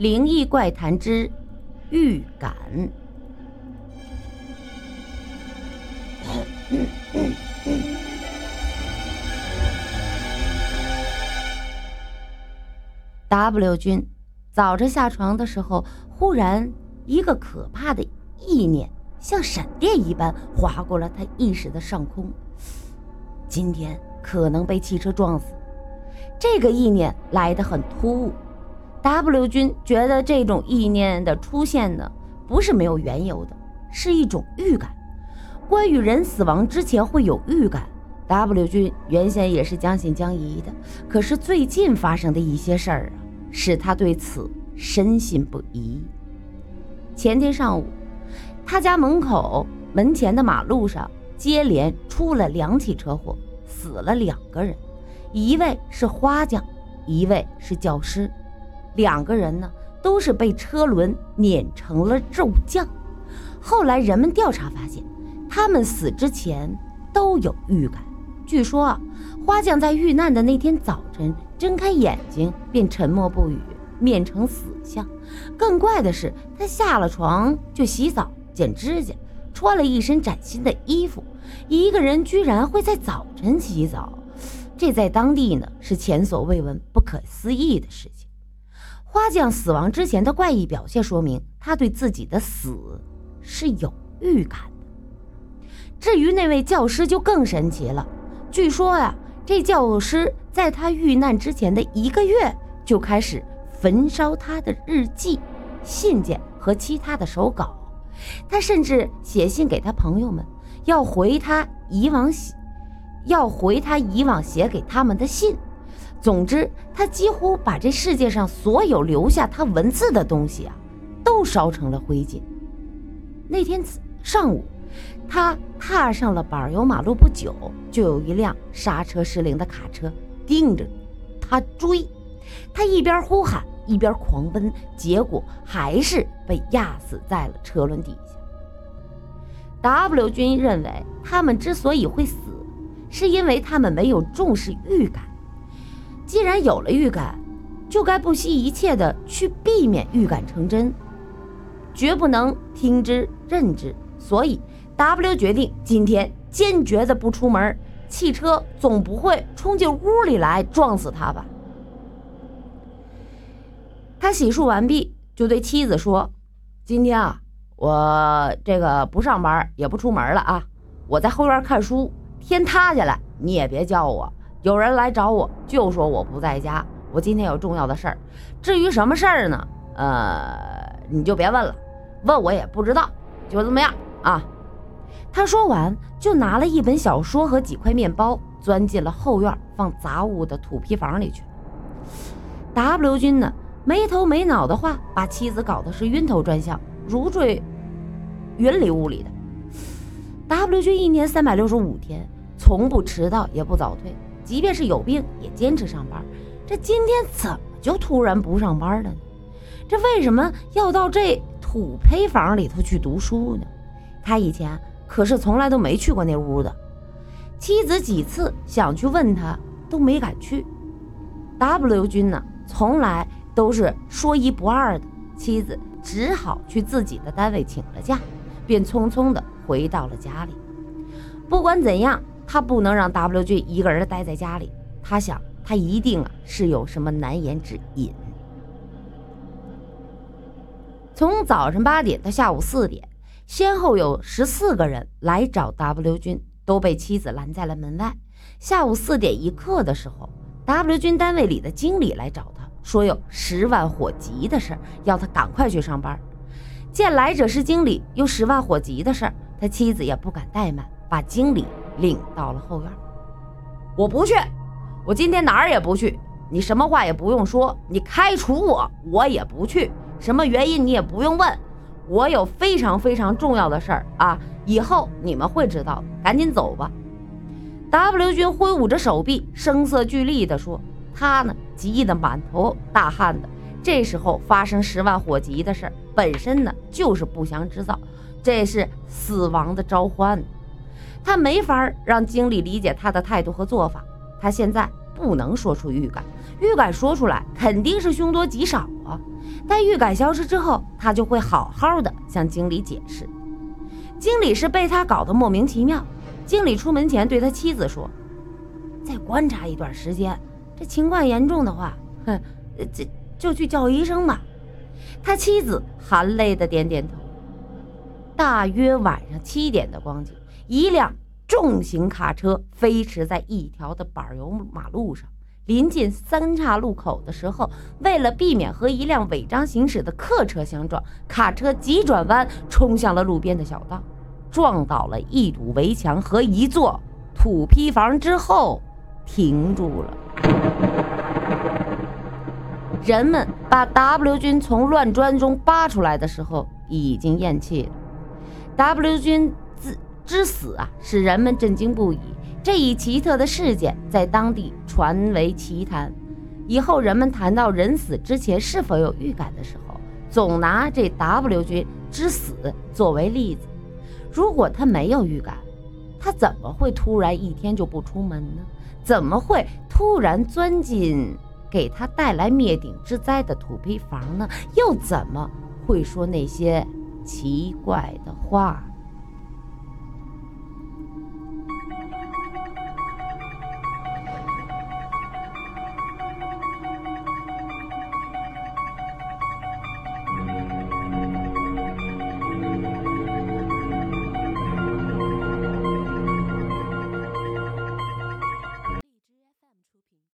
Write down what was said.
灵异怪谈之预感。W 君早晨下床的时候，忽然一个可怕的意念像闪电一般划过了他意识的上空。今天可能被汽车撞死。这个意念来得很突兀。W 君觉得这种意念的出现呢，不是没有缘由的，是一种预感。关于人死亡之前会有预感，W 君原先也是将信将疑的。可是最近发生的一些事儿啊，使他对此深信不疑。前天上午，他家门口门前的马路上接连出了两起车祸，死了两个人，一位是花匠，一位是教师。两个人呢，都是被车轮碾成了肉酱。后来人们调查发现。他们死之前都有预感。据说啊，花匠在遇难的那天早晨睁开眼睛便沉默不语，面呈死相。更怪的是，他下了床就洗澡、剪指甲，穿了一身崭新的衣服。一个人居然会在早晨洗澡，这在当地呢是前所未闻、不可思议的事情。花匠死亡之前的怪异表现，说明他对自己的死是有预感的。至于那位教师就更神奇了。据说呀，这教师在他遇难之前的一个月就开始焚烧他的日记、信件和其他的手稿。他甚至写信给他朋友们，要回他以往写，要回他以往写给他们的信。总之，他几乎把这世界上所有留下他文字的东西啊，都烧成了灰烬。那天上午。他踏上了柏油马路不久，就有一辆刹车失灵的卡车盯着他追。他一边呼喊一边狂奔，结果还是被压死在了车轮底下。W 君认为，他们之所以会死，是因为他们没有重视预感。既然有了预感，就该不惜一切的去避免预感成真，绝不能听之任之。所以。W 决定今天坚决的不出门，汽车总不会冲进屋里来撞死他吧？他洗漱完毕，就对妻子说：“今天啊，我这个不上班，也不出门了啊，我在后院看书。天塌下来你也别叫我，有人来找我就说我不在家，我今天有重要的事儿。至于什么事儿呢？呃，你就别问了，问我也不知道，就这么样啊。”他说完，就拿了一本小说和几块面包，钻进了后院放杂物的土坯房里去。W 君呢，没头没脑的话，把妻子搞得是晕头转向，如坠云里雾里的。W 君一年三百六十五天，从不迟到也不早退，即便是有病也坚持上班。这今天怎么就突然不上班了呢？这为什么要到这土坯房里头去读书呢？他以前。可是从来都没去过那屋的，妻子几次想去问他，都没敢去。W 君呢，从来都是说一不二的，妻子只好去自己的单位请了假，便匆匆的回到了家里。不管怎样，他不能让 W 君一个人待在家里。他想，他一定啊是有什么难言之隐。从早上八点到下午四点。先后有十四个人来找 W 君，都被妻子拦在了门外。下午四点一刻的时候，W 君单位里的经理来找他，说有十万火急的事要他赶快去上班。见来者是经理，又十万火急的事他妻子也不敢怠慢，把经理领到了后院。我不去，我今天哪儿也不去。你什么话也不用说，你开除我，我也不去。什么原因你也不用问。我有非常非常重要的事儿啊，以后你们会知道。赶紧走吧。W 君挥舞着手臂，声色俱厉地说：“他呢，急得满头大汗的。这时候发生十万火急的事，本身呢就是不祥之兆，这是死亡的召唤。他没法让经理理解他的态度和做法。他现在不能说出预感，预感说出来肯定是凶多吉少啊。”待预感消失之后，他就会好好的向经理解释。经理是被他搞得莫名其妙。经理出门前对他妻子说：“再观察一段时间，这情况严重的话，哼，这就去叫医生吧。”他妻子含泪的点点头。大约晚上七点的光景，一辆重型卡车飞驰在一条的柏油马路上。临近三岔路口的时候，为了避免和一辆违章行驶的客车相撞，卡车急转弯冲向了路边的小道，撞倒了一堵围墙和一座土坯房之后停住了。人们把 W 军从乱砖中扒出来的时候，已经咽气了。W 军之死啊，使人们震惊不已。这一奇特的事件在当地传为奇谈。以后人们谈到人死之前是否有预感的时候，总拿这 W 君之死作为例子。如果他没有预感，他怎么会突然一天就不出门呢？怎么会突然钻进给他带来灭顶之灾的土坯房呢？又怎么会说那些奇怪的话？